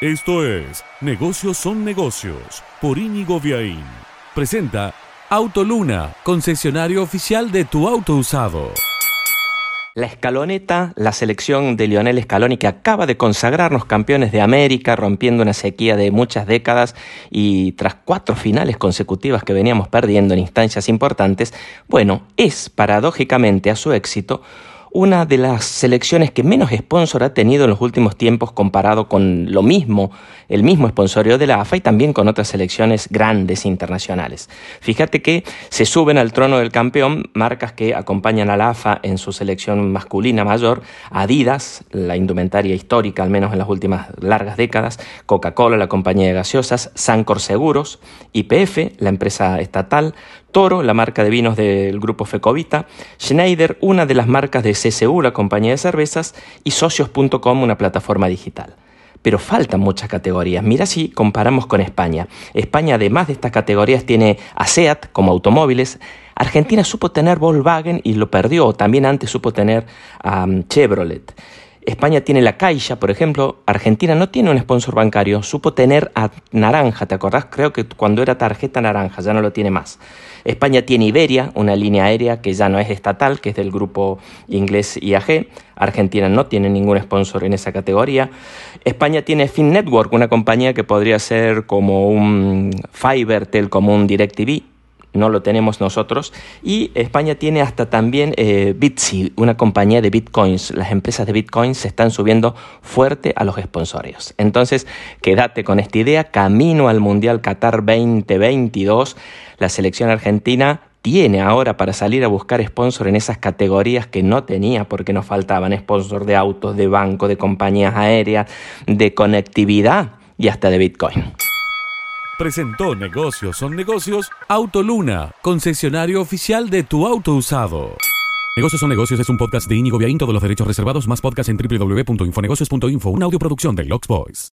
Esto es Negocios son negocios por Íñigo Viaín. Presenta Autoluna, concesionario oficial de tu auto usado. La escaloneta, la selección de Lionel Scaloni que acaba de consagrarnos campeones de América, rompiendo una sequía de muchas décadas y tras cuatro finales consecutivas que veníamos perdiendo en instancias importantes, bueno, es paradójicamente a su éxito una de las selecciones que menos sponsor ha tenido en los últimos tiempos comparado con lo mismo, el mismo sponsorio de la AFA y también con otras selecciones grandes internacionales. Fíjate que se suben al trono del campeón marcas que acompañan a la AFA en su selección masculina mayor, Adidas, la indumentaria histórica al menos en las últimas largas décadas, Coca-Cola, la compañía de gaseosas, Sancor Seguros, YPF, la empresa estatal, Toro, la marca de vinos del grupo Fecovita, Schneider, una de las marcas de CCU, la compañía de cervezas, y socios.com, una plataforma digital. Pero faltan muchas categorías. Mira si comparamos con España. España, además de estas categorías, tiene a SEAT como automóviles. Argentina supo tener Volkswagen y lo perdió. También antes supo tener a Chevrolet. España tiene la Caixa, por ejemplo. Argentina no tiene un sponsor bancario. Supo tener a Naranja, ¿te acordás? Creo que cuando era tarjeta naranja, ya no lo tiene más. España tiene Iberia, una línea aérea que ya no es estatal, que es del grupo inglés IAG. Argentina no tiene ningún sponsor en esa categoría. España tiene Fin Network, una compañía que podría ser como un Fivertel, como un DirecTV no lo tenemos nosotros. Y España tiene hasta también eh, una compañía de bitcoins. Las empresas de bitcoins se están subiendo fuerte a los sponsorios. Entonces, quédate con esta idea. Camino al Mundial Qatar 2022. La selección argentina tiene ahora para salir a buscar sponsor en esas categorías que no tenía porque nos faltaban sponsor de autos, de banco, de compañías aéreas, de conectividad y hasta de Bitcoin. Presentó Negocios son negocios Autoluna, concesionario oficial de tu auto usado. Negocios son negocios es un podcast de Íñigo Viaín, todos los derechos reservados, más podcast en www.infonegocios.info, una audioproducción de Lux Boys.